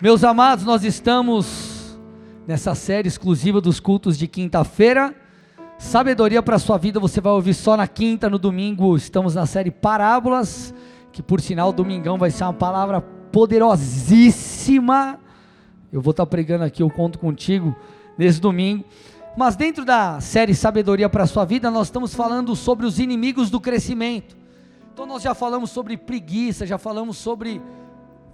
Meus amados, nós estamos nessa série exclusiva dos cultos de quinta-feira. Sabedoria para a sua vida você vai ouvir só na quinta, no domingo estamos na série Parábolas, que por sinal domingão vai ser uma palavra poderosíssima. Eu vou estar pregando aqui, eu conto contigo nesse domingo. Mas dentro da série Sabedoria para a sua vida, nós estamos falando sobre os inimigos do crescimento. Então nós já falamos sobre preguiça, já falamos sobre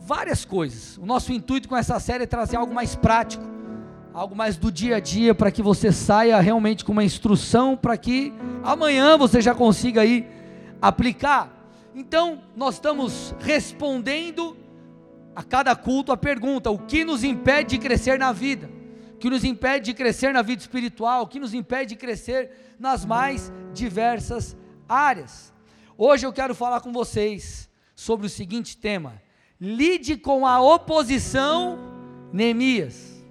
várias coisas. O nosso intuito com essa série é trazer algo mais prático, algo mais do dia a dia, para que você saia realmente com uma instrução, para que amanhã você já consiga aí aplicar. Então, nós estamos respondendo a cada culto a pergunta: o que nos impede de crescer na vida? O que nos impede de crescer na vida espiritual? O que nos impede de crescer nas mais diversas áreas? Hoje eu quero falar com vocês sobre o seguinte tema: lide com a oposição, Neemias.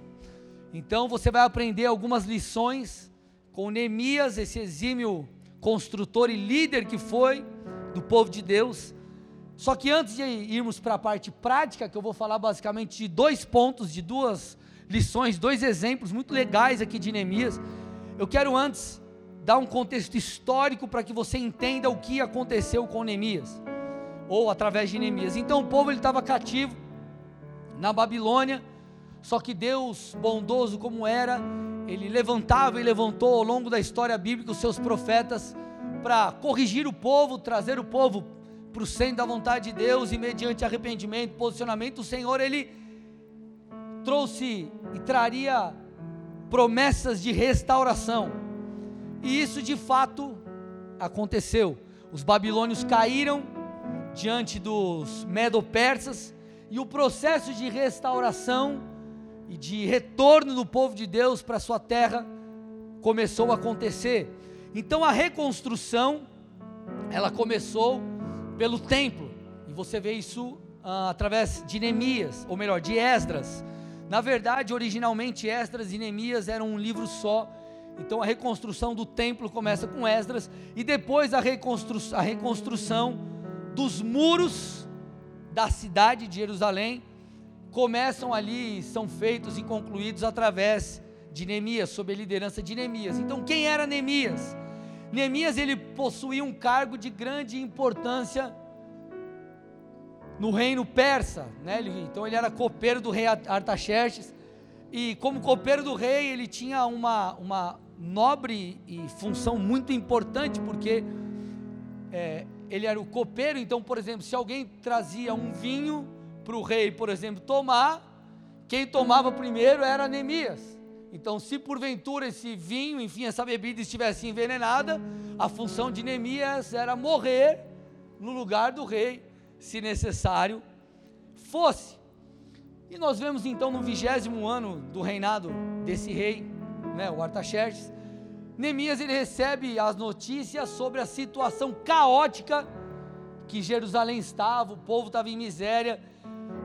Então você vai aprender algumas lições com Neemias, esse exímio construtor e líder que foi do povo de Deus. Só que antes de irmos para a parte prática, que eu vou falar basicamente de dois pontos, de duas lições, dois exemplos muito legais aqui de Neemias, eu quero antes dar um contexto histórico para que você entenda o que aconteceu com Neemias ou através de Neemias. Então o povo ele estava cativo na Babilônia, só que Deus, bondoso como era, ele levantava e levantou ao longo da história bíblica os seus profetas para corrigir o povo, trazer o povo para o centro da vontade de Deus e mediante arrependimento, posicionamento, o Senhor ele trouxe e traria promessas de restauração. E isso de fato aconteceu. Os babilônios caíram, diante dos medo-persas, e o processo de restauração e de retorno do povo de Deus para sua terra começou a acontecer. Então a reconstrução, ela começou pelo templo, e você vê isso ah, através de Neemias, ou melhor, de Esdras. Na verdade, originalmente Esdras e Neemias eram um livro só, então a reconstrução do templo começa com Esdras, e depois a, reconstru a reconstrução dos muros da cidade de Jerusalém começam ali, são feitos e concluídos através de Neemias, sob a liderança de Neemias. Então, quem era Neemias? Neemias ele possuía um cargo de grande importância no reino persa, né? Então ele era copeiro do rei Artaxerxes e como copeiro do rei ele tinha uma, uma nobre e função muito importante porque é, ele era o copeiro, então, por exemplo, se alguém trazia um vinho para o rei, por exemplo, tomar, quem tomava primeiro era Neemias. Então, se porventura esse vinho, enfim, essa bebida estivesse envenenada, a função de Neemias era morrer no lugar do rei, se necessário fosse. E nós vemos então no vigésimo ano do reinado desse rei, né, o Artaxerxes, Neemias ele recebe as notícias sobre a situação caótica que Jerusalém estava, o povo estava em miséria.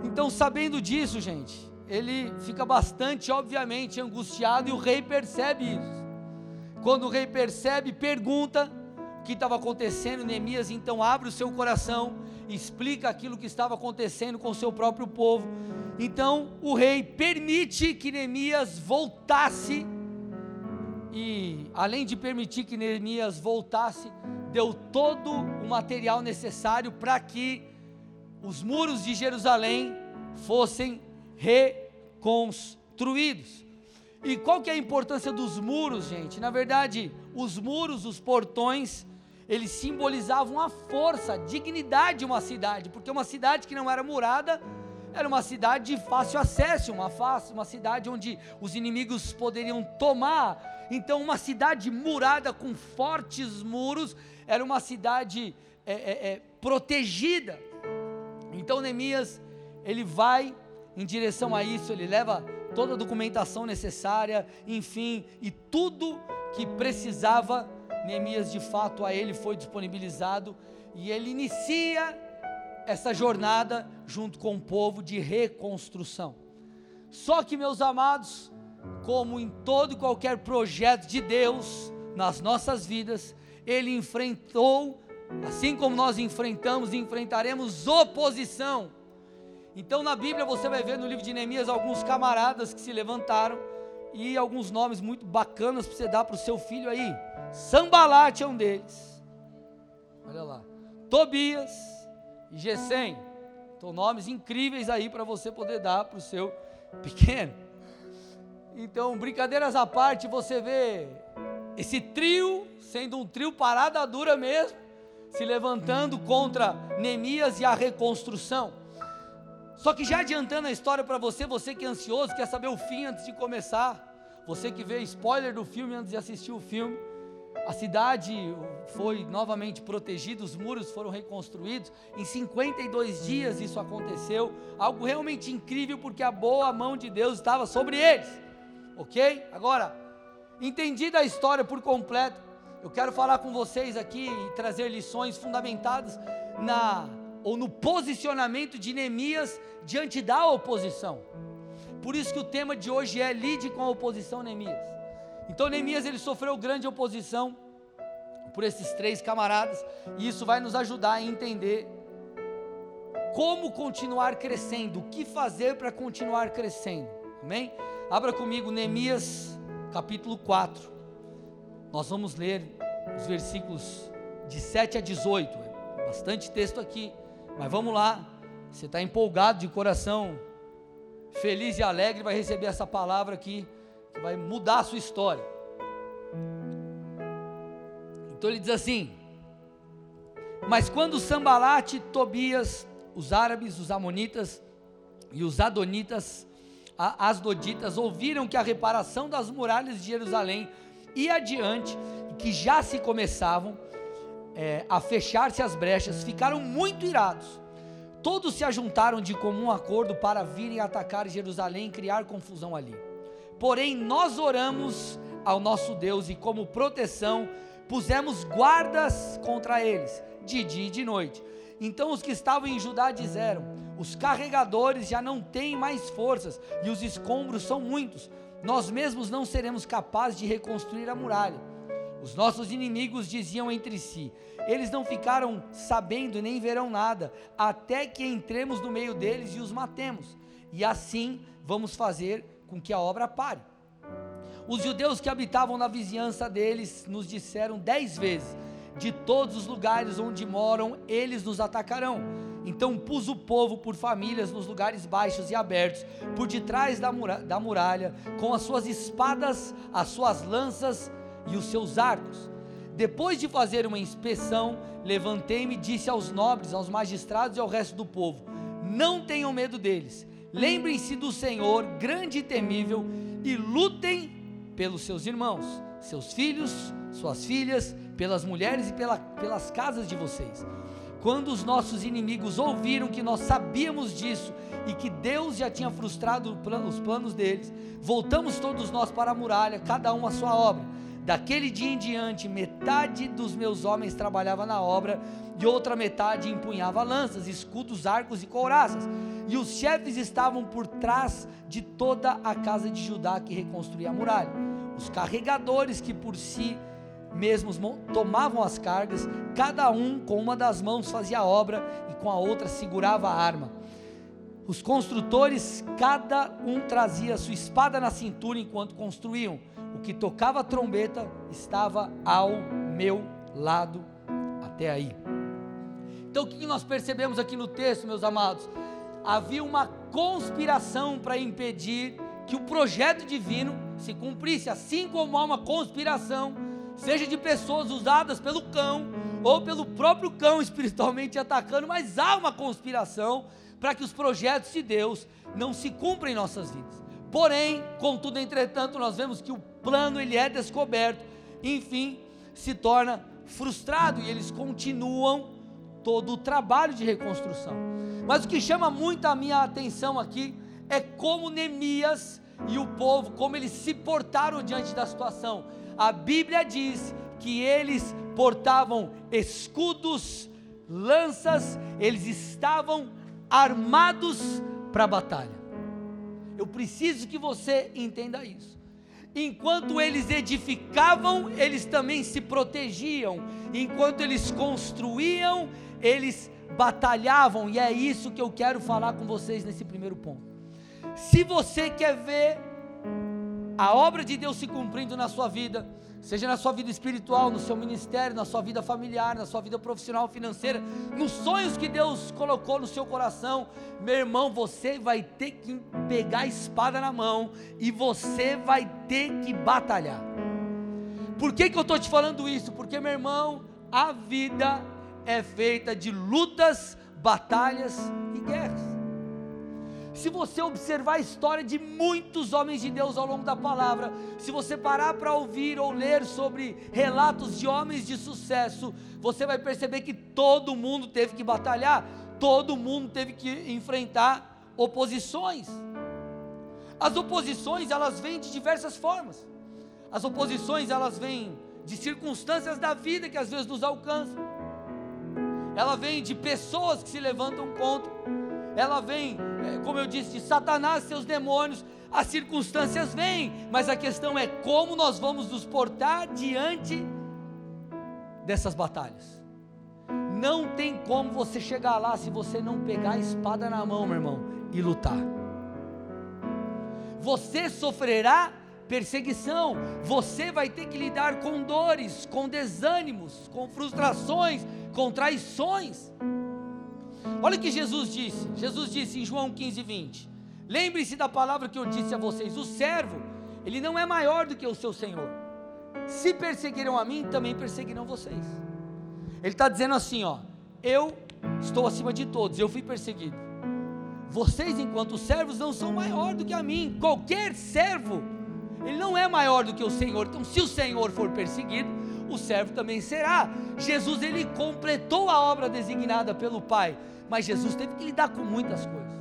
Então, sabendo disso, gente, ele fica bastante, obviamente, angustiado e o rei percebe isso. Quando o rei percebe, pergunta o que estava acontecendo. Neemias então abre o seu coração, explica aquilo que estava acontecendo com o seu próprio povo. Então, o rei permite que Neemias voltasse e além de permitir que Neemias voltasse, deu todo o material necessário para que os muros de Jerusalém fossem reconstruídos. E qual que é a importância dos muros, gente? Na verdade, os muros, os portões, eles simbolizavam a força, a dignidade de uma cidade, porque uma cidade que não era murada era uma cidade de fácil acesso, uma, fácil, uma cidade onde os inimigos poderiam tomar então, uma cidade murada com fortes muros era uma cidade é, é, é, protegida. Então, Neemias ele vai em direção a isso, ele leva toda a documentação necessária, enfim, e tudo que precisava, Neemias de fato a ele foi disponibilizado e ele inicia essa jornada junto com o povo de reconstrução. Só que, meus amados, como em todo e qualquer projeto de Deus nas nossas vidas, ele enfrentou, assim como nós enfrentamos e enfrentaremos oposição. Então na Bíblia você vai ver no livro de Neemias alguns camaradas que se levantaram e alguns nomes muito bacanas para você dar para o seu filho aí. Sambalate é um deles. Olha lá. Tobias e Gesem. Então nomes incríveis aí para você poder dar para o seu pequeno. Então, brincadeiras à parte, você vê esse trio sendo um trio parada dura mesmo, se levantando contra Neemias e a reconstrução. Só que já adiantando a história para você, você que é ansioso, quer saber o fim antes de começar, você que vê spoiler do filme antes de assistir o filme, a cidade foi novamente protegida, os muros foram reconstruídos. Em 52 dias isso aconteceu, algo realmente incrível, porque a boa mão de Deus estava sobre eles. Ok? Agora, entendida a história por completo, eu quero falar com vocês aqui e trazer lições fundamentadas na ou no posicionamento de Neemias diante da oposição. Por isso que o tema de hoje é lide com a oposição Neemias. Então Neemias ele sofreu grande oposição por esses três camaradas, e isso vai nos ajudar a entender como continuar crescendo, o que fazer para continuar crescendo. Amém? Abra comigo Neemias capítulo 4. Nós vamos ler os versículos de 7 a 18. É bastante texto aqui. Mas vamos lá, você está empolgado de coração, feliz e alegre, vai receber essa palavra aqui, que vai mudar a sua história. Então ele diz assim: Mas quando Sambalate, Tobias, os árabes, os amonitas e os adonitas, as doditas, ouviram que a reparação das muralhas de Jerusalém ia adiante, que já se começavam, é, a fechar-se as brechas, ficaram muito irados. Todos se ajuntaram de comum acordo para virem atacar Jerusalém e criar confusão ali. Porém, nós oramos ao nosso Deus e, como proteção, pusemos guardas contra eles, de dia e de noite. Então os que estavam em Judá disseram: Os carregadores já não têm mais forças e os escombros são muitos. Nós mesmos não seremos capazes de reconstruir a muralha. Os nossos inimigos diziam entre si: Eles não ficaram sabendo nem verão nada, até que entremos no meio deles e os matemos. E assim vamos fazer com que a obra pare. Os judeus que habitavam na vizinhança deles nos disseram dez vezes: De todos os lugares onde moram, eles nos atacarão. Então pus o povo por famílias nos lugares baixos e abertos, por detrás da muralha, da muralha com as suas espadas, as suas lanças e os seus arcos. Depois de fazer uma inspeção, levantei-me e disse aos nobres, aos magistrados e ao resto do povo: Não tenham medo deles. Lembrem-se do Senhor, grande e temível, e lutem pelos seus irmãos, seus filhos, suas filhas, pelas mulheres e pela, pelas casas de vocês. Quando os nossos inimigos ouviram que nós sabíamos disso e que Deus já tinha frustrado os planos deles, voltamos todos nós para a muralha, cada um a sua obra. Daquele dia em diante, metade dos meus homens trabalhava na obra e outra metade empunhava lanças, escudos, arcos e couraças. E os chefes estavam por trás de toda a casa de Judá que reconstruía a muralha. Os carregadores que por si mesmos tomavam as cargas, cada um com uma das mãos fazia a obra e com a outra segurava a arma. Os construtores, cada um trazia sua espada na cintura enquanto construíam o que tocava a trombeta estava ao meu lado até aí. Então o que nós percebemos aqui no texto, meus amados? Havia uma conspiração para impedir que o projeto divino se cumprisse, assim como há uma conspiração, seja de pessoas usadas pelo cão ou pelo próprio cão espiritualmente atacando, mas há uma conspiração para que os projetos de Deus não se cumprem em nossas vidas. Porém, contudo, entretanto, nós vemos que o plano ele é descoberto, enfim, se torna frustrado e eles continuam todo o trabalho de reconstrução. Mas o que chama muito a minha atenção aqui é como Neemias e o povo, como eles se portaram diante da situação. A Bíblia diz que eles portavam escudos, lanças, eles estavam armados para a batalha. Eu preciso que você entenda isso. Enquanto eles edificavam, eles também se protegiam. Enquanto eles construíam, eles batalhavam, e é isso que eu quero falar com vocês nesse primeiro ponto. Se você quer ver a obra de Deus se cumprindo na sua vida, seja na sua vida espiritual, no seu ministério, na sua vida familiar, na sua vida profissional, financeira, nos sonhos que Deus colocou no seu coração, meu irmão, você vai ter que pegar a espada na mão e você vai ter que batalhar. Por que, que eu estou te falando isso? Porque, meu irmão, a vida é feita de lutas, batalhas e guerras. Se você observar a história de muitos homens de Deus ao longo da palavra, se você parar para ouvir ou ler sobre relatos de homens de sucesso, você vai perceber que todo mundo teve que batalhar, todo mundo teve que enfrentar oposições. As oposições, elas vêm de diversas formas. As oposições, elas vêm de circunstâncias da vida que às vezes nos alcançam. Ela vem de pessoas que se levantam contra ela vem, é, como eu disse, de Satanás, seus demônios, as circunstâncias vêm, mas a questão é como nós vamos nos portar diante dessas batalhas. Não tem como você chegar lá se você não pegar a espada na mão, meu irmão, e lutar. Você sofrerá perseguição, você vai ter que lidar com dores, com desânimos, com frustrações, com traições. Olha o que Jesus disse. Jesus disse em João 15, 20: Lembre-se da palavra que eu disse a vocês: o servo, ele não é maior do que o seu senhor. Se perseguiram a mim, também perseguirão vocês. Ele está dizendo assim: ó, eu estou acima de todos, eu fui perseguido. Vocês, enquanto servos, não são maior do que a mim. Qualquer servo, ele não é maior do que o Senhor. Então, se o Senhor for perseguido, o servo também será. Jesus ele completou a obra designada pelo Pai mas Jesus teve que lidar com muitas coisas.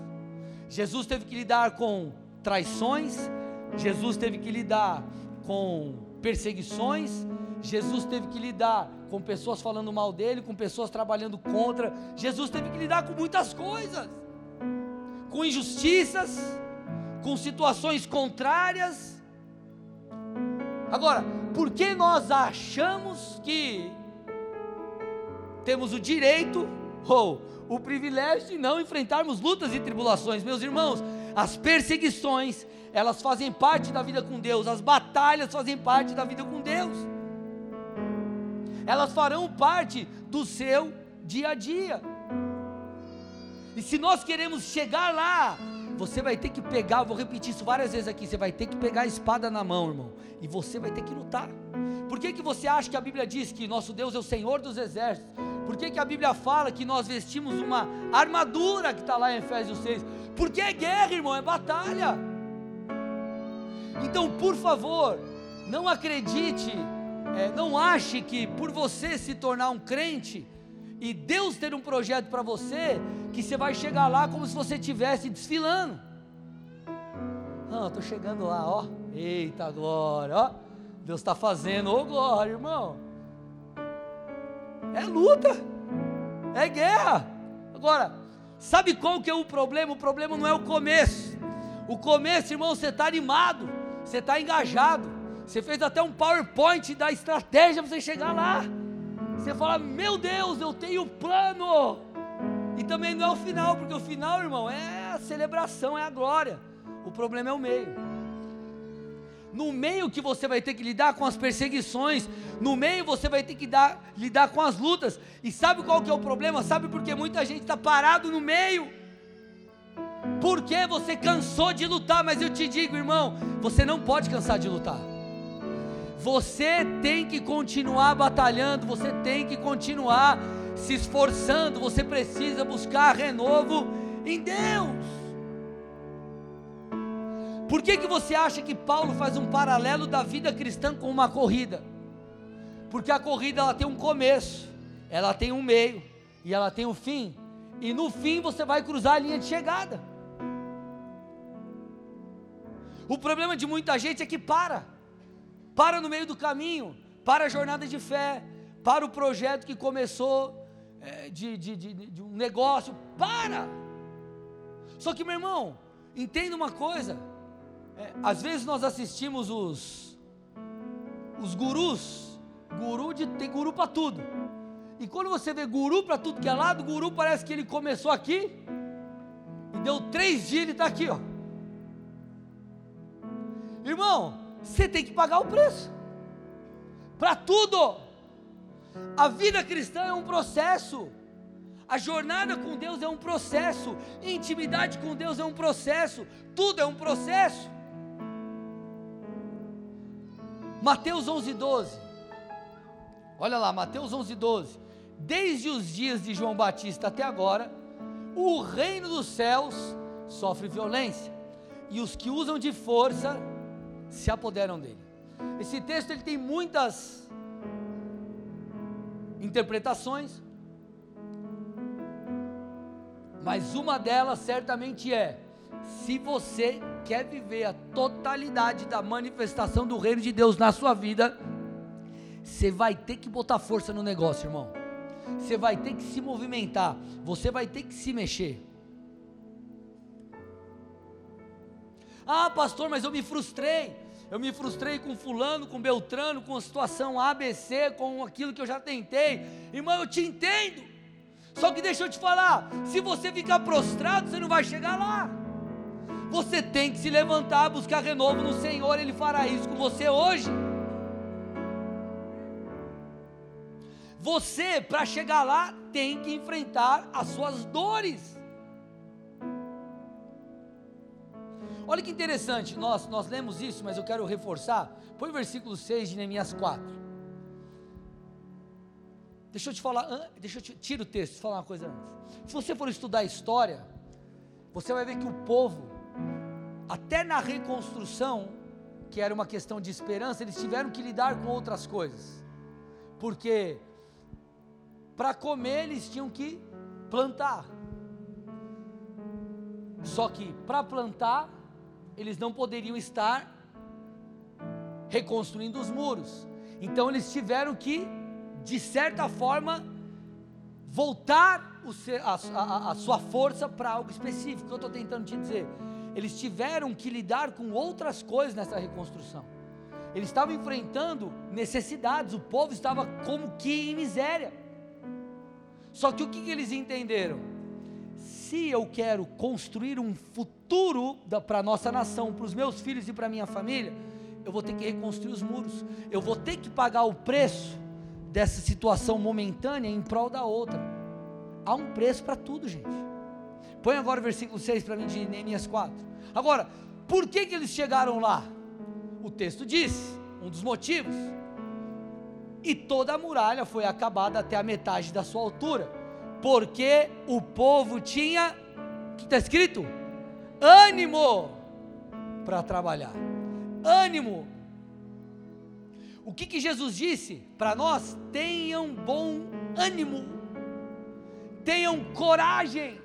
Jesus teve que lidar com traições, Jesus teve que lidar com perseguições, Jesus teve que lidar com pessoas falando mal dele, com pessoas trabalhando contra. Jesus teve que lidar com muitas coisas, com injustiças, com situações contrárias. Agora, por que nós achamos que temos o direito ou o privilégio de não enfrentarmos lutas e tribulações. Meus irmãos, as perseguições, elas fazem parte da vida com Deus, as batalhas fazem parte da vida com Deus. Elas farão parte do seu dia a dia. E se nós queremos chegar lá, você vai ter que pegar, vou repetir isso várias vezes aqui, você vai ter que pegar a espada na mão, irmão, e você vai ter que lutar. Por que, que você acha que a Bíblia diz que nosso Deus é o Senhor dos exércitos? Por que, que a Bíblia fala que nós vestimos uma armadura que está lá em Efésios 6? Porque é guerra, irmão, é batalha. Então, por favor, não acredite, é, não ache que por você se tornar um crente e Deus ter um projeto para você, que você vai chegar lá como se você estivesse desfilando. Não, estou chegando lá, ó. Eita glória, ó. Deus está fazendo, ô glória, irmão. É luta, é guerra. Agora, sabe qual que é o problema? O problema não é o começo. O começo, irmão, você está animado, você está engajado. Você fez até um PowerPoint da estratégia para você chegar lá. Você fala, meu Deus, eu tenho plano. E também não é o final, porque o final, irmão, é a celebração, é a glória. O problema é o meio no meio que você vai ter que lidar com as perseguições, no meio você vai ter que dar, lidar com as lutas. E sabe qual que é o problema? Sabe por que muita gente está parado no meio? Porque você cansou de lutar, mas eu te digo, irmão, você não pode cansar de lutar. Você tem que continuar batalhando, você tem que continuar se esforçando, você precisa buscar renovo em Deus. Por que, que você acha que Paulo faz um paralelo da vida cristã com uma corrida? Porque a corrida ela tem um começo, ela tem um meio e ela tem um fim. E no fim você vai cruzar a linha de chegada. O problema de muita gente é que para, para no meio do caminho, para a jornada de fé, para o projeto que começou é, de, de, de, de um negócio, para. Só que meu irmão, entenda uma coisa: é, às vezes nós assistimos os os gurus, guru de tem guru para tudo. E quando você vê guru para tudo que é lado, guru parece que ele começou aqui e deu três dias ele está aqui, ó. Irmão, você tem que pagar o preço para tudo. A vida cristã é um processo. A jornada com Deus é um processo. Intimidade com Deus é um processo. Tudo é um processo. Mateus 11, 12. Olha lá, Mateus 11, 12. Desde os dias de João Batista até agora, o reino dos céus sofre violência, e os que usam de força se apoderam dele. Esse texto ele tem muitas interpretações, mas uma delas certamente é: se você quer viver a totalidade da manifestação do reino de Deus na sua vida, você vai ter que botar força no negócio, irmão. Você vai ter que se movimentar, você vai ter que se mexer. Ah, pastor, mas eu me frustrei. Eu me frustrei com fulano, com Beltrano, com a situação ABC, com aquilo que eu já tentei. Irmão, eu te entendo. Só que deixa eu te falar, se você ficar prostrado, você não vai chegar lá. Você tem que se levantar, buscar renovo no Senhor, Ele fará isso com você hoje. Você, para chegar lá, tem que enfrentar as suas dores. Olha que interessante, nós, nós lemos isso, mas eu quero reforçar. Põe o versículo 6 de Neemias 4. Deixa eu te falar, deixa eu te, tira o texto, falar uma coisa antes. Se você for estudar a história, você vai ver que o povo, até na reconstrução, que era uma questão de esperança, eles tiveram que lidar com outras coisas. Porque para comer eles tinham que plantar. Só que para plantar, eles não poderiam estar reconstruindo os muros. Então eles tiveram que, de certa forma, voltar a, a, a sua força para algo específico. Que eu estou tentando te dizer. Eles tiveram que lidar com outras coisas nessa reconstrução. Eles estavam enfrentando necessidades, o povo estava como que em miséria. Só que o que, que eles entenderam? Se eu quero construir um futuro para a nossa nação, para os meus filhos e para a minha família, eu vou ter que reconstruir os muros, eu vou ter que pagar o preço dessa situação momentânea em prol da outra. Há um preço para tudo, gente. Põe agora o versículo 6 para mim de Neemias 4. Agora, por que, que eles chegaram lá? O texto diz, um dos motivos e toda a muralha foi acabada até a metade da sua altura, porque o povo tinha, que está escrito? Ânimo para trabalhar, ânimo. O que, que Jesus disse para nós? Tenham bom ânimo, tenham coragem,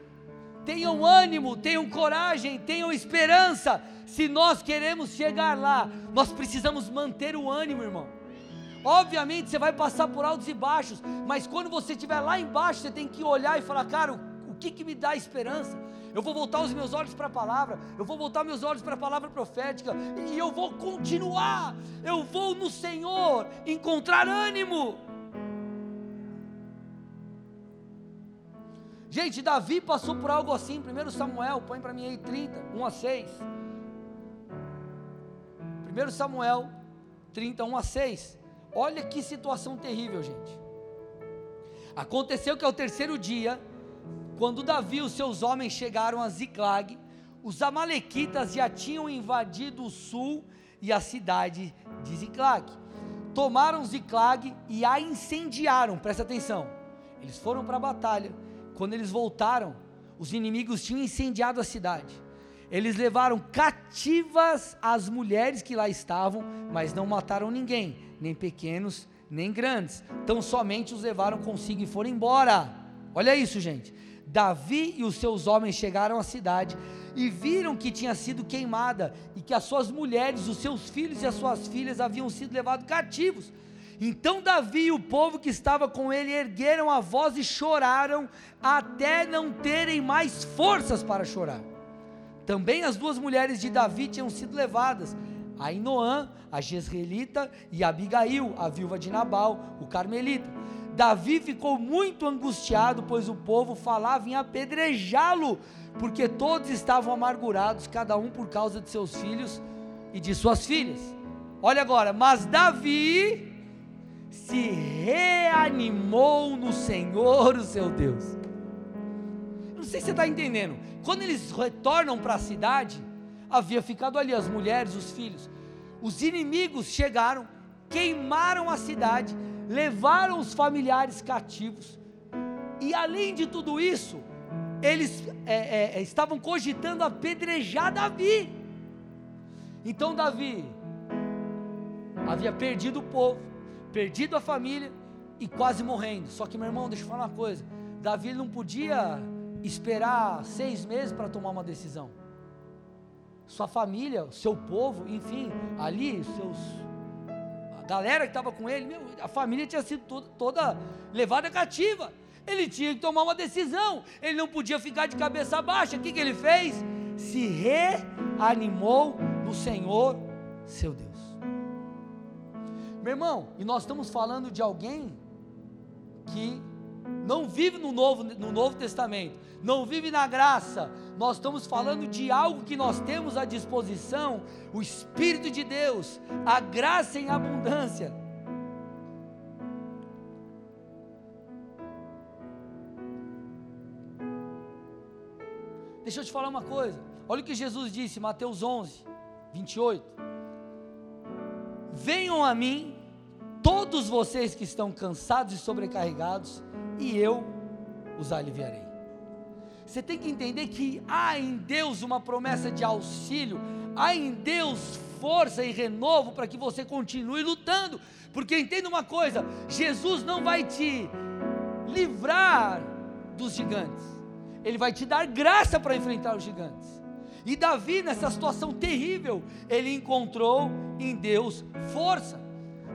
tenham ânimo, tenham coragem, tenham esperança. Se nós queremos chegar lá, nós precisamos manter o ânimo, irmão. Obviamente você vai passar por altos e baixos, mas quando você estiver lá embaixo, você tem que olhar e falar, cara, o que, que me dá esperança? Eu vou voltar os meus olhos para a palavra, eu vou voltar meus olhos para a palavra profética, e eu vou continuar, eu vou no Senhor encontrar ânimo. Gente, Davi passou por algo assim, 1 Samuel, põe para mim aí 30, 1 a 6. 1 Samuel 30, 1 a 6. Olha que situação terrível, gente. Aconteceu que ao terceiro dia, quando Davi e os seus homens chegaram a Ziclag, os amalequitas já tinham invadido o sul e a cidade de Ziclag. Tomaram Ziclag e a incendiaram, presta atenção. Eles foram para a batalha. Quando eles voltaram, os inimigos tinham incendiado a cidade. Eles levaram cativas as mulheres que lá estavam, mas não mataram ninguém, nem pequenos, nem grandes. Então somente os levaram consigo e foram embora. Olha isso, gente. Davi e os seus homens chegaram à cidade e viram que tinha sido queimada e que as suas mulheres, os seus filhos e as suas filhas haviam sido levados cativos. Então Davi e o povo que estava com ele ergueram a voz e choraram até não terem mais forças para chorar. Também as duas mulheres de Davi tinham sido levadas, a Inoã, a Jezreelita, e Abigail, a viúva de Nabal, o Carmelita. Davi ficou muito angustiado, pois o povo falava em apedrejá-lo, porque todos estavam amargurados, cada um por causa de seus filhos e de suas filhas. Olha agora, mas Davi se reanimou no Senhor, o seu Deus. Não sei se você está entendendo. Quando eles retornam para a cidade, havia ficado ali as mulheres, os filhos. Os inimigos chegaram, queimaram a cidade, levaram os familiares cativos. E além de tudo isso, eles é, é, é estavam cogitando apedrejar Davi. Então Davi havia perdido o povo, perdido a família e quase morrendo. Só que, meu irmão, deixa eu falar uma coisa: Davi não podia esperar seis meses para tomar uma decisão. Sua família, seu povo, enfim, ali, seus, a galera que estava com ele, meu, a família tinha sido toda, toda levada cativa. Ele tinha que tomar uma decisão. Ele não podia ficar de cabeça baixa. O que, que ele fez? Se reanimou no Senhor, seu Deus. Meu irmão, e nós estamos falando de alguém que não vive no Novo, no Novo Testamento, não vive na graça. Nós estamos falando de algo que nós temos à disposição, o Espírito de Deus, a graça em abundância. Deixa eu te falar uma coisa. Olha o que Jesus disse, Mateus 11, 28. Venham a mim, todos vocês que estão cansados e sobrecarregados, e eu os aliviarei. Você tem que entender que há em Deus uma promessa de auxílio, há em Deus força e renovo para que você continue lutando, porque entenda uma coisa: Jesus não vai te livrar dos gigantes, Ele vai te dar graça para enfrentar os gigantes. E Davi, nessa situação terrível, ele encontrou em Deus força.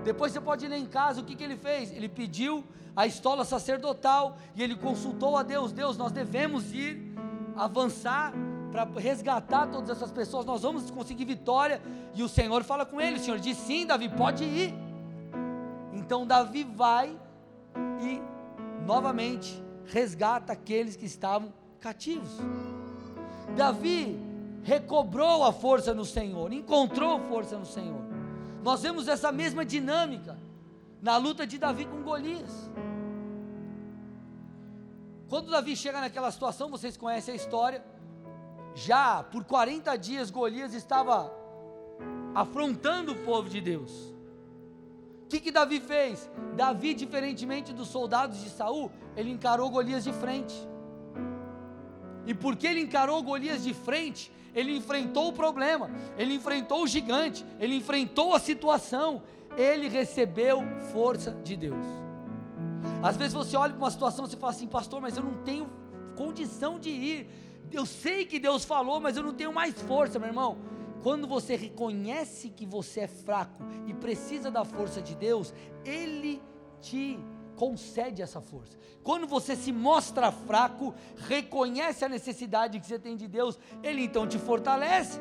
Depois você pode ler em casa o que, que ele fez. Ele pediu a estola sacerdotal e ele consultou a Deus: Deus, nós devemos ir avançar para resgatar todas essas pessoas, nós vamos conseguir vitória. E o Senhor fala com ele: O Senhor diz sim, Davi, pode ir. Então Davi vai e novamente resgata aqueles que estavam cativos. Davi recobrou a força no Senhor, encontrou força no Senhor. Nós vemos essa mesma dinâmica na luta de Davi com Golias. Quando Davi chega naquela situação, vocês conhecem a história. Já por 40 dias Golias estava afrontando o povo de Deus. O que, que Davi fez? Davi, diferentemente dos soldados de Saul, ele encarou Golias de frente. E porque ele encarou Golias de frente, ele enfrentou o problema, ele enfrentou o gigante, ele enfrentou a situação, ele recebeu força de Deus. Às vezes você olha para uma situação e fala assim, pastor, mas eu não tenho condição de ir. Eu sei que Deus falou, mas eu não tenho mais força, meu irmão. Quando você reconhece que você é fraco e precisa da força de Deus, Ele te concede essa força. Quando você se mostra fraco, reconhece a necessidade que você tem de Deus, Ele então te fortalece.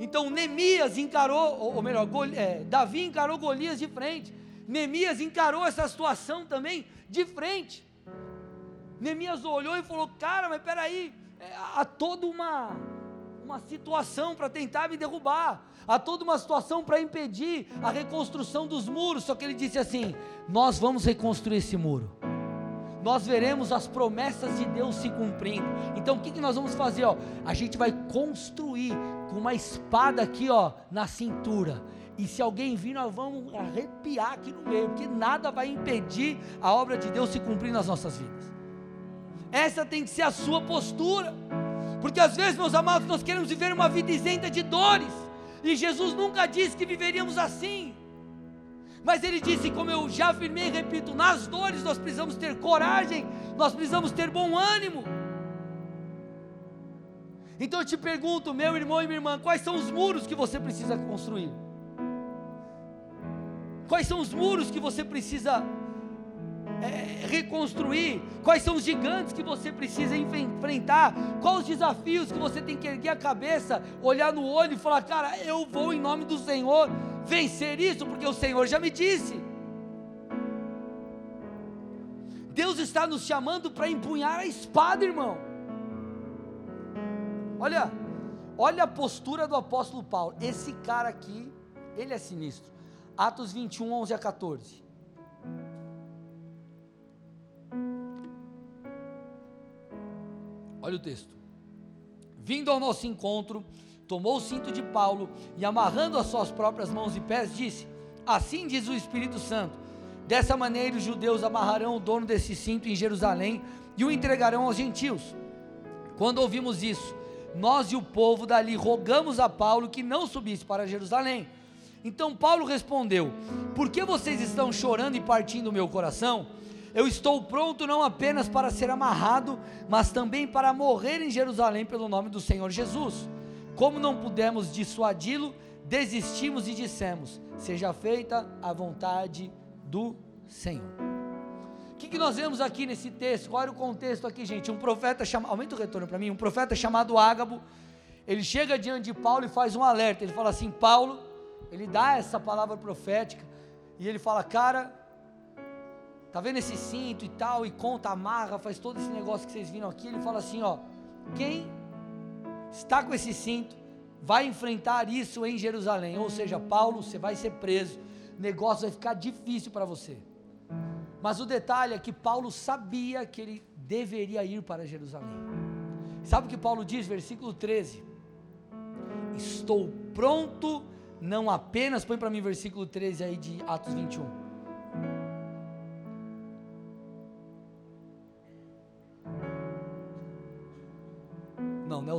Então Neemias encarou, ou, melhor, Gol, é, Davi encarou Golias de frente. Neemias encarou essa situação também de frente. Neemias olhou e falou: Cara, mas peraí, é, há toda uma, uma situação para tentar me derrubar há toda uma situação para impedir a reconstrução dos muros. Só que ele disse assim: Nós vamos reconstruir esse muro. Nós veremos as promessas de Deus se cumprindo. Então o que, que nós vamos fazer? Ó? A gente vai construir com uma espada aqui ó, na cintura. E se alguém vir, nós vamos arrepiar aqui no meio, porque nada vai impedir a obra de Deus se cumprir nas nossas vidas. Essa tem que ser a sua postura. Porque às vezes, meus amados, nós queremos viver uma vida isenta de dores. E Jesus nunca disse que viveríamos assim. Mas ele disse, como eu já afirmei e repito, nas dores nós precisamos ter coragem, nós precisamos ter bom ânimo. Então eu te pergunto, meu irmão e minha irmã, quais são os muros que você precisa construir? Quais são os muros que você precisa é, reconstruir, quais são os gigantes que você precisa enfrentar, quais os desafios que você tem que erguer a cabeça, olhar no olho e falar: Cara, eu vou em nome do Senhor vencer isso, porque o Senhor já me disse. Deus está nos chamando para empunhar a espada, irmão. Olha, olha a postura do apóstolo Paulo. Esse cara aqui, ele é sinistro. Atos 21, 11 a 14. Olha o texto. Vindo ao nosso encontro, tomou o cinto de Paulo e, amarrando as suas próprias mãos e pés, disse: Assim diz o Espírito Santo: Dessa maneira os judeus amarrarão o dono desse cinto em Jerusalém e o entregarão aos gentios. Quando ouvimos isso, nós e o povo dali rogamos a Paulo que não subisse para Jerusalém. Então Paulo respondeu: Por que vocês estão chorando e partindo o meu coração? Eu estou pronto não apenas para ser amarrado, mas também para morrer em Jerusalém pelo nome do Senhor Jesus. Como não pudemos dissuadi-lo, desistimos e dissemos: Seja feita a vontade do Senhor. O que, que nós vemos aqui nesse texto? Qual era o contexto aqui, gente? Um profeta chamado, aumenta o retorno para mim, um profeta chamado Ágabo, ele chega diante de Paulo e faz um alerta, ele fala assim, Paulo, ele dá essa palavra profética, e ele fala, cara, Tá vendo esse cinto e tal, e conta, amarra, faz todo esse negócio que vocês viram aqui. Ele fala assim: ó, quem está com esse cinto vai enfrentar isso em Jerusalém. Ou seja, Paulo, você vai ser preso, o negócio vai ficar difícil para você. Mas o detalhe é que Paulo sabia que ele deveria ir para Jerusalém. Sabe o que Paulo diz, versículo 13? Estou pronto, não apenas, põe para mim versículo 13 aí de Atos 21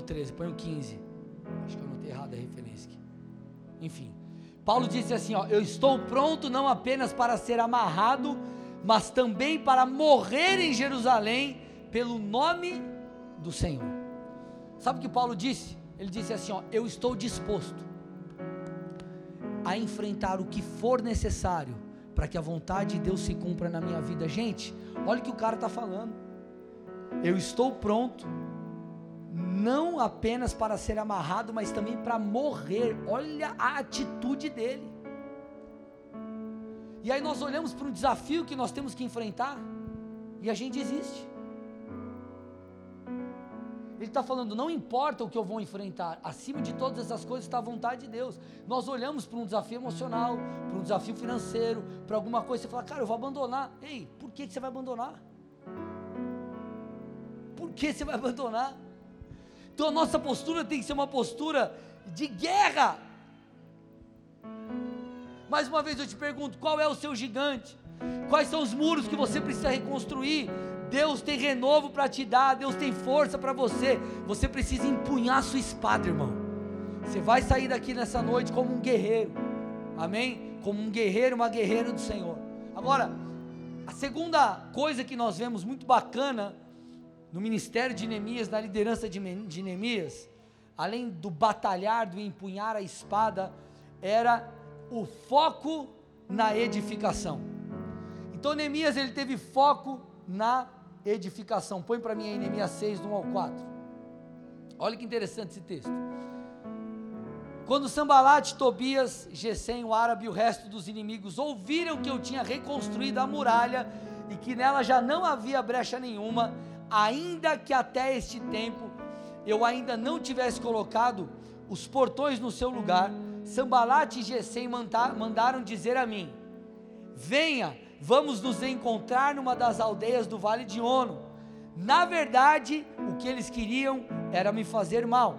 13, põe o 15. Acho que eu anotei errado a referência aqui. Enfim. Paulo disse assim: ó, Eu estou pronto não apenas para ser amarrado, mas também para morrer em Jerusalém pelo nome do Senhor. Sabe o que Paulo disse? Ele disse assim: ó, Eu estou disposto a enfrentar o que for necessário para que a vontade de Deus se cumpra na minha vida. Gente, olha o que o cara está falando. Eu estou pronto não apenas para ser amarrado, mas também para morrer. Olha a atitude dele. E aí nós olhamos para um desafio que nós temos que enfrentar e a gente desiste. Ele está falando, não importa o que eu vou enfrentar, acima de todas essas coisas está a vontade de Deus. Nós olhamos para um desafio emocional, para um desafio financeiro, para alguma coisa, você fala, cara, eu vou abandonar. Ei, por que, que você vai abandonar? Por que você vai abandonar? Então a nossa postura tem que ser uma postura de guerra. Mais uma vez eu te pergunto: qual é o seu gigante? Quais são os muros que você precisa reconstruir? Deus tem renovo para te dar, Deus tem força para você. Você precisa empunhar sua espada, irmão. Você vai sair daqui nessa noite como um guerreiro, amém? Como um guerreiro, uma guerreira do Senhor. Agora, a segunda coisa que nós vemos muito bacana no ministério de Neemias, na liderança de, Neemias, além do batalhar, do empunhar a espada, era o foco na edificação. Então Neemias ele teve foco na edificação. Põe para mim aí Neemias 6, do 1 ao 4. Olha que interessante esse texto. Quando Sambalate, Tobias, Gesem, o árabe e o resto dos inimigos ouviram que eu tinha reconstruído a muralha e que nela já não havia brecha nenhuma, ainda que até este tempo eu ainda não tivesse colocado os portões no seu lugar, Sambalat e Gesem mandaram dizer a mim: Venha, vamos nos encontrar numa das aldeias do vale de Ono. Na verdade, o que eles queriam era me fazer mal.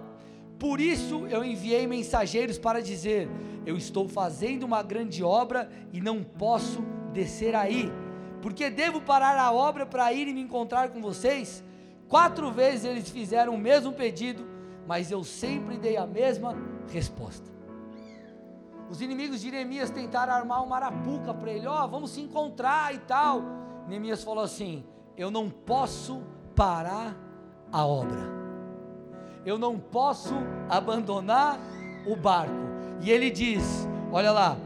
Por isso eu enviei mensageiros para dizer: Eu estou fazendo uma grande obra e não posso descer aí porque devo parar a obra para ir e me encontrar com vocês? Quatro vezes eles fizeram o mesmo pedido, mas eu sempre dei a mesma resposta. Os inimigos de Neemias tentaram armar uma arapuca para ele, ó, oh, vamos se encontrar e tal. Neemias falou assim: Eu não posso parar a obra, eu não posso abandonar o barco. E ele diz: Olha lá,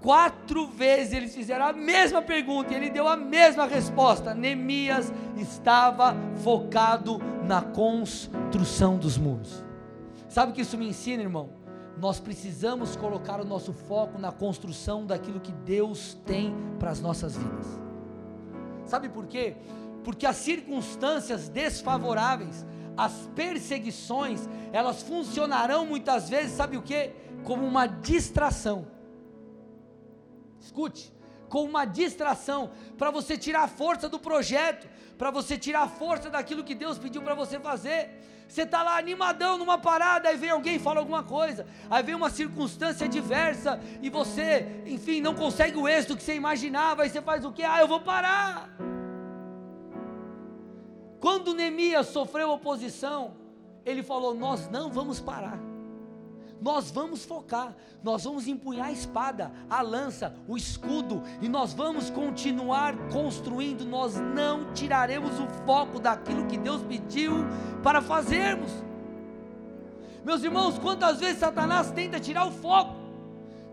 Quatro vezes eles fizeram a mesma pergunta e ele deu a mesma resposta. Neemias estava focado na construção dos muros. Sabe o que isso me ensina, irmão? Nós precisamos colocar o nosso foco na construção daquilo que Deus tem para as nossas vidas. Sabe por quê? Porque as circunstâncias desfavoráveis, as perseguições, elas funcionarão muitas vezes, sabe o que? Como uma distração. Escute, como uma distração para você tirar a força do projeto, para você tirar a força daquilo que Deus pediu para você fazer. Você está lá animadão numa parada, aí vem alguém e fala alguma coisa, aí vem uma circunstância diversa e você, enfim, não consegue o êxito que você imaginava, aí você faz o que? Ah, eu vou parar. Quando Neemias sofreu oposição, ele falou: Nós não vamos parar. Nós vamos focar, nós vamos empunhar a espada, a lança, o escudo, e nós vamos continuar construindo. Nós não tiraremos o foco daquilo que Deus pediu para fazermos. Meus irmãos, quantas vezes Satanás tenta tirar o foco?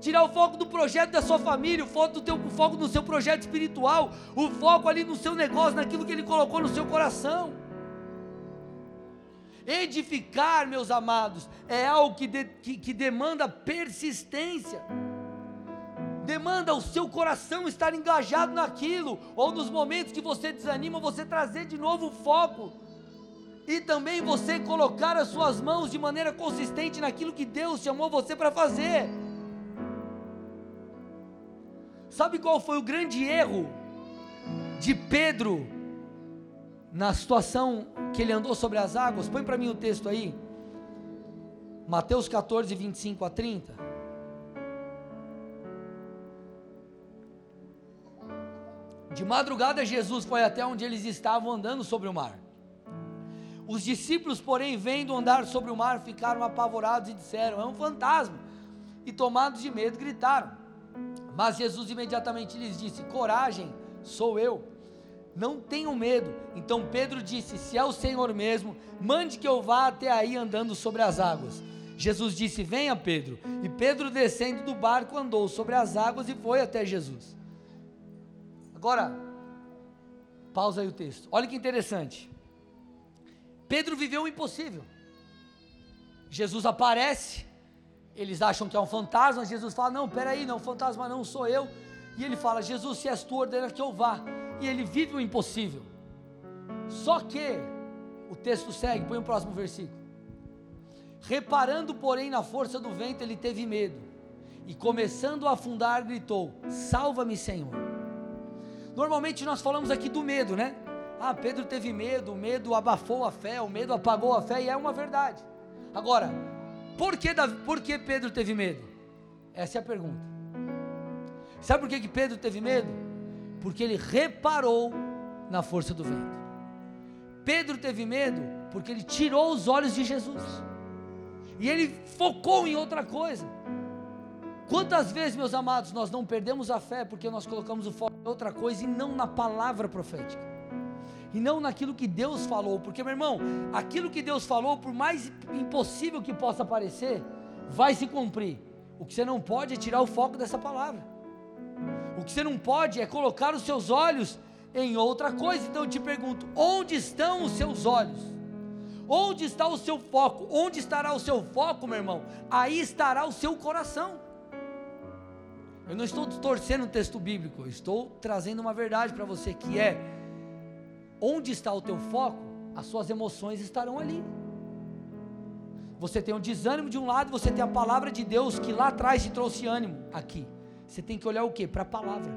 tirar o foco do projeto da sua família, o foco, do teu, o foco no seu projeto espiritual, o foco ali no seu negócio, naquilo que ele colocou no seu coração. Edificar, meus amados, é algo que, de, que, que demanda persistência demanda o seu coração estar engajado naquilo, ou nos momentos que você desanima, você trazer de novo o foco, e também você colocar as suas mãos de maneira consistente naquilo que Deus chamou você para fazer. Sabe qual foi o grande erro de Pedro na situação que ele andou sobre as águas? Põe para mim o texto aí. Mateus 14, 25 a 30. De madrugada, Jesus foi até onde eles estavam andando sobre o mar. Os discípulos, porém, vendo andar sobre o mar, ficaram apavorados e disseram: É um fantasma. E tomados de medo, gritaram. Mas Jesus imediatamente lhes disse: Coragem, sou eu. Não tenham medo. Então Pedro disse: Se é o Senhor mesmo, mande que eu vá até aí andando sobre as águas. Jesus disse: Venha, Pedro. E Pedro, descendo do barco, andou sobre as águas e foi até Jesus. Agora, pausa aí o texto. Olha que interessante. Pedro viveu o impossível. Jesus aparece eles acham que é um fantasma, Jesus fala: Não, peraí, não, fantasma não sou eu. E ele fala: Jesus, se és tu, ordena que eu vá. E ele vive o impossível. Só que, o texto segue, põe o próximo versículo. Reparando, porém, na força do vento, ele teve medo. E começando a afundar, gritou: Salva-me, Senhor. Normalmente nós falamos aqui do medo, né? Ah, Pedro teve medo, o medo abafou a fé, o medo apagou a fé, e é uma verdade. Agora, por que, por que Pedro teve medo? Essa é a pergunta. Sabe por que, que Pedro teve medo? Porque ele reparou na força do vento. Pedro teve medo porque ele tirou os olhos de Jesus. E ele focou em outra coisa. Quantas vezes, meus amados, nós não perdemos a fé porque nós colocamos o foco em outra coisa e não na palavra profética? e não naquilo que Deus falou, porque meu irmão, aquilo que Deus falou, por mais impossível que possa parecer, vai se cumprir. O que você não pode é tirar o foco dessa palavra. O que você não pode é colocar os seus olhos em outra coisa. Então eu te pergunto: onde estão os seus olhos? Onde está o seu foco? Onde estará o seu foco, meu irmão? Aí estará o seu coração. Eu não estou torcendo o texto bíblico, eu estou trazendo uma verdade para você que é Onde está o teu foco, as suas emoções estarão ali. Você tem o desânimo de um lado, você tem a palavra de Deus que lá atrás te trouxe ânimo aqui. Você tem que olhar o que? Para a palavra.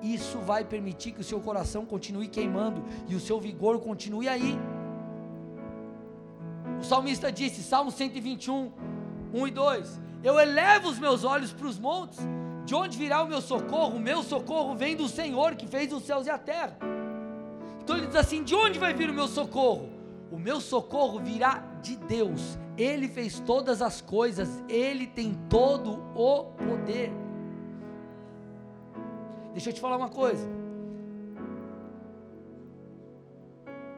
Isso vai permitir que o seu coração continue queimando e o seu vigor continue aí. O salmista disse, Salmo 121, 1 e 2: Eu elevo os meus olhos para os montes, de onde virá o meu socorro? O meu socorro vem do Senhor que fez os céus e a terra. Então ele diz assim: de onde vai vir o meu socorro? O meu socorro virá de Deus. Ele fez todas as coisas, ele tem todo o poder. Deixa eu te falar uma coisa.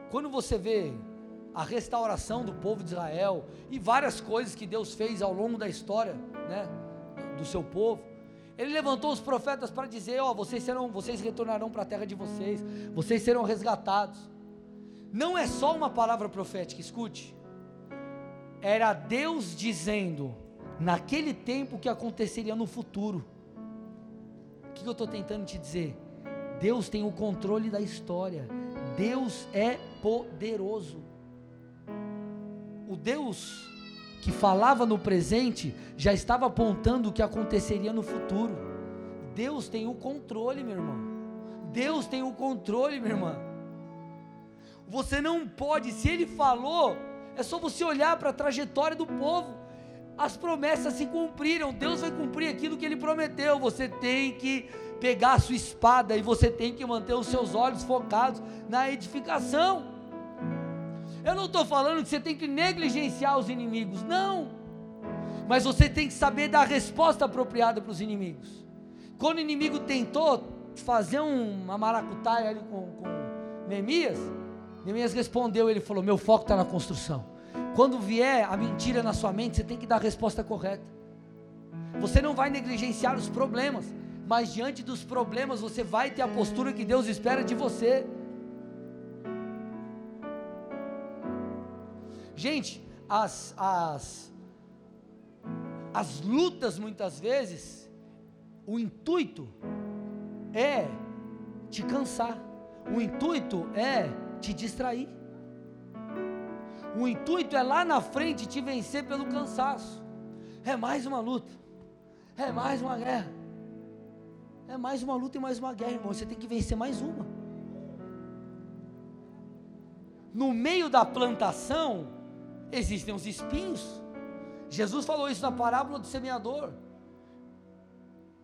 Quando você vê a restauração do povo de Israel e várias coisas que Deus fez ao longo da história, né, do seu povo, ele levantou os profetas para dizer: ó, oh, vocês serão, vocês retornarão para a terra de vocês, vocês serão resgatados. Não é só uma palavra profética, escute. Era Deus dizendo naquele tempo que aconteceria no futuro. Que eu estou tentando te dizer? Deus tem o controle da história. Deus é poderoso. O Deus que falava no presente já estava apontando o que aconteceria no futuro. Deus tem o controle, meu irmão. Deus tem o controle, minha irmã. Você não pode, se ele falou, é só você olhar para a trajetória do povo. As promessas se cumpriram, Deus vai cumprir aquilo que ele prometeu. Você tem que pegar a sua espada e você tem que manter os seus olhos focados na edificação. Eu não estou falando que você tem que negligenciar os inimigos, não. Mas você tem que saber dar a resposta apropriada para os inimigos. Quando o inimigo tentou fazer uma maracutaia ali com, com Neemias, Neemias respondeu, ele falou: Meu foco está na construção. Quando vier a mentira na sua mente, você tem que dar a resposta correta. Você não vai negligenciar os problemas, mas diante dos problemas você vai ter a postura que Deus espera de você. Gente, as, as, as lutas muitas vezes, o intuito é te cansar, o intuito é te distrair. O intuito é lá na frente te vencer pelo cansaço. É mais uma luta, é mais uma guerra, é mais uma luta e mais uma guerra, irmão. Você tem que vencer mais uma. No meio da plantação existem os espinhos. Jesus falou isso na parábola do semeador.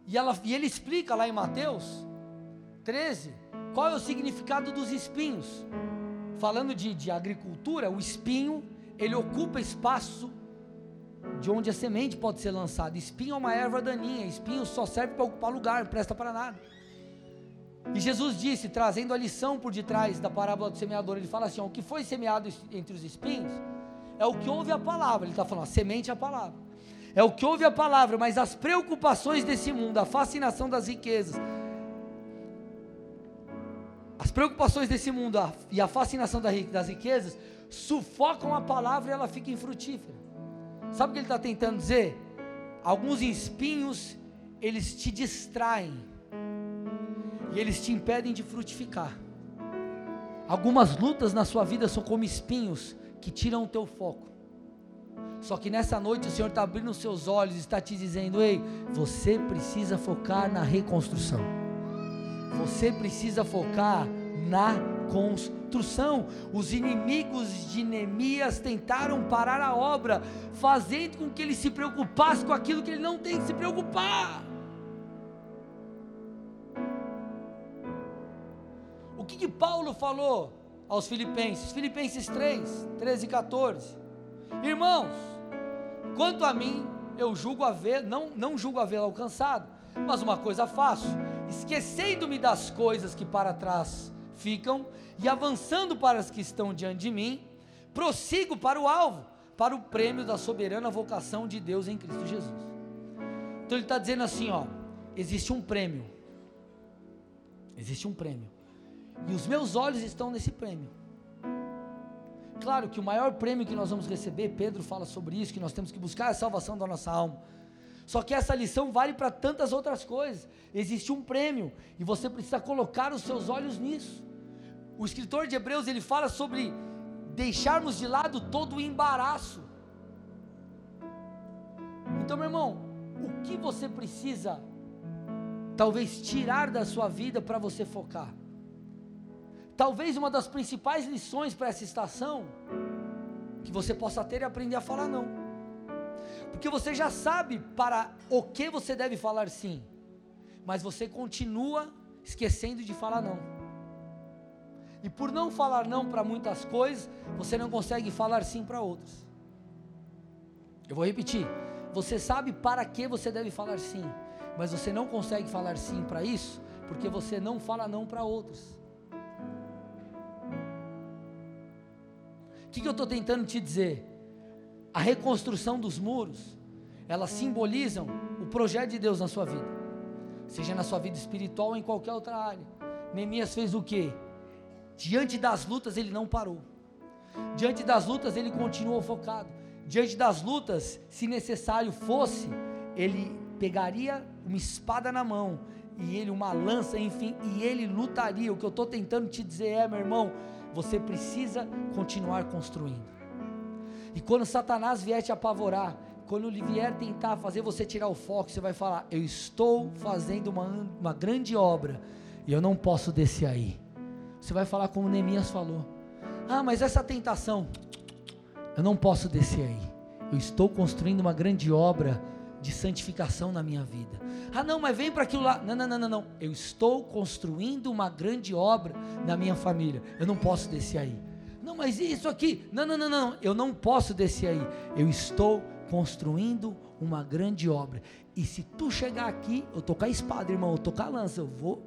E, ela, e ele explica lá em Mateus 13 qual é o significado dos espinhos. Falando de, de agricultura, o espinho ele ocupa espaço de onde a semente pode ser lançada. Espinho é uma erva daninha, espinho só serve para ocupar lugar, não presta para nada. E Jesus disse, trazendo a lição por detrás da parábola do semeador, ele fala assim: o que foi semeado entre os espinhos é o que ouve a palavra. Ele está falando, a semente é a palavra é o que ouve a palavra, mas as preocupações desse mundo, a fascinação das riquezas, as preocupações desse mundo e a fascinação das riquezas sufocam a palavra e ela fica infrutífera. Sabe o que ele está tentando dizer? Alguns espinhos, eles te distraem e eles te impedem de frutificar. Algumas lutas na sua vida são como espinhos que tiram o teu foco. Só que nessa noite o Senhor está abrindo os seus olhos, está te dizendo: ei, você precisa focar na reconstrução. Você precisa focar na construção. Os inimigos de Neemias tentaram parar a obra, fazendo com que ele se preocupasse com aquilo que ele não tem que se preocupar. O que, que Paulo falou aos Filipenses? Filipenses 3, 13 e 14. Irmãos, Quanto a mim, eu julgo haver, não, não julgo haver alcançado, mas uma coisa faço, esquecendo-me das coisas que para trás ficam e avançando para as que estão diante de mim, prossigo para o alvo, para o prêmio da soberana vocação de Deus em Cristo Jesus. Então ele está dizendo assim: ó, existe um prêmio, existe um prêmio, e os meus olhos estão nesse prêmio. Claro que o maior prêmio que nós vamos receber, Pedro fala sobre isso, que nós temos que buscar a salvação da nossa alma. Só que essa lição vale para tantas outras coisas. Existe um prêmio e você precisa colocar os seus olhos nisso. O escritor de Hebreus ele fala sobre deixarmos de lado todo o embaraço. Então, meu irmão, o que você precisa talvez tirar da sua vida para você focar? Talvez uma das principais lições para essa estação que você possa ter é aprender a falar não. Porque você já sabe para o que você deve falar sim, mas você continua esquecendo de falar não. E por não falar não para muitas coisas, você não consegue falar sim para outras. Eu vou repetir. Você sabe para que você deve falar sim, mas você não consegue falar sim para isso, porque você não fala não para outros. que, que eu estou tentando te dizer? A reconstrução dos muros, elas simbolizam o projeto de Deus na sua vida, seja na sua vida espiritual ou em qualquer outra área. Neemias fez o que? Diante das lutas ele não parou. Diante das lutas ele continuou focado. Diante das lutas, se necessário fosse, ele pegaria uma espada na mão e ele uma lança, enfim, e ele lutaria. O que eu estou tentando te dizer é, meu irmão, você precisa continuar construindo. E quando Satanás vier te apavorar, quando ele vier tentar fazer você tirar o foco, você vai falar: Eu estou fazendo uma, uma grande obra e eu não posso descer aí. Você vai falar como Neemias falou: Ah, mas essa tentação, eu não posso descer aí. Eu estou construindo uma grande obra de santificação na minha vida. Ah, não, mas vem para aquilo lá. Não, não, não, não, não. Eu estou construindo uma grande obra na minha família. Eu não posso descer aí. Não, mas isso aqui. Não, não, não, não. Eu não posso descer aí. Eu estou construindo uma grande obra. E se tu chegar aqui, eu tô com a espada, irmão, eu tô com a lança, eu vou,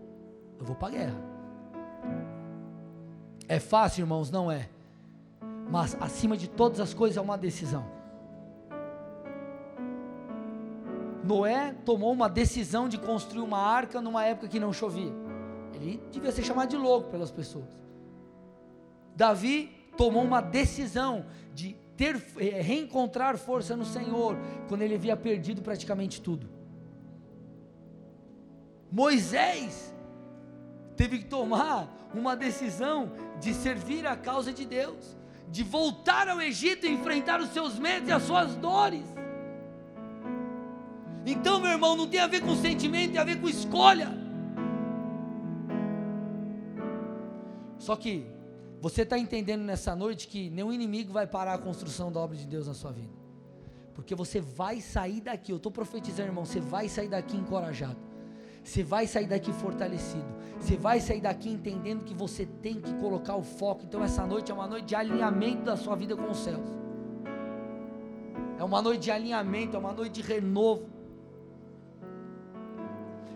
eu vou para guerra. É fácil, irmãos, não é. Mas acima de todas as coisas é uma decisão. Noé tomou uma decisão de construir uma arca numa época que não chovia. Ele devia ser chamado de louco pelas pessoas. Davi tomou uma decisão de ter eh, reencontrar força no Senhor quando ele havia perdido praticamente tudo. Moisés teve que tomar uma decisão de servir a causa de Deus, de voltar ao Egito e enfrentar os seus medos e as suas dores. Então, meu irmão, não tem a ver com sentimento, tem a ver com escolha. Só que você está entendendo nessa noite que nenhum inimigo vai parar a construção da obra de Deus na sua vida. Porque você vai sair daqui, eu estou profetizando, irmão, você vai sair daqui encorajado. Você vai sair daqui fortalecido. Você vai sair daqui entendendo que você tem que colocar o foco. Então essa noite é uma noite de alinhamento da sua vida com os céus. É uma noite de alinhamento, é uma noite de renovo.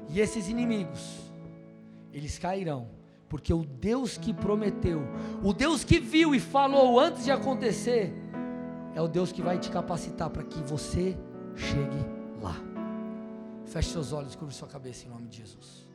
E esses inimigos, eles cairão, porque o Deus que prometeu, o Deus que viu e falou antes de acontecer, é o Deus que vai te capacitar para que você chegue lá. Feche seus olhos, cubra sua cabeça em nome de Jesus.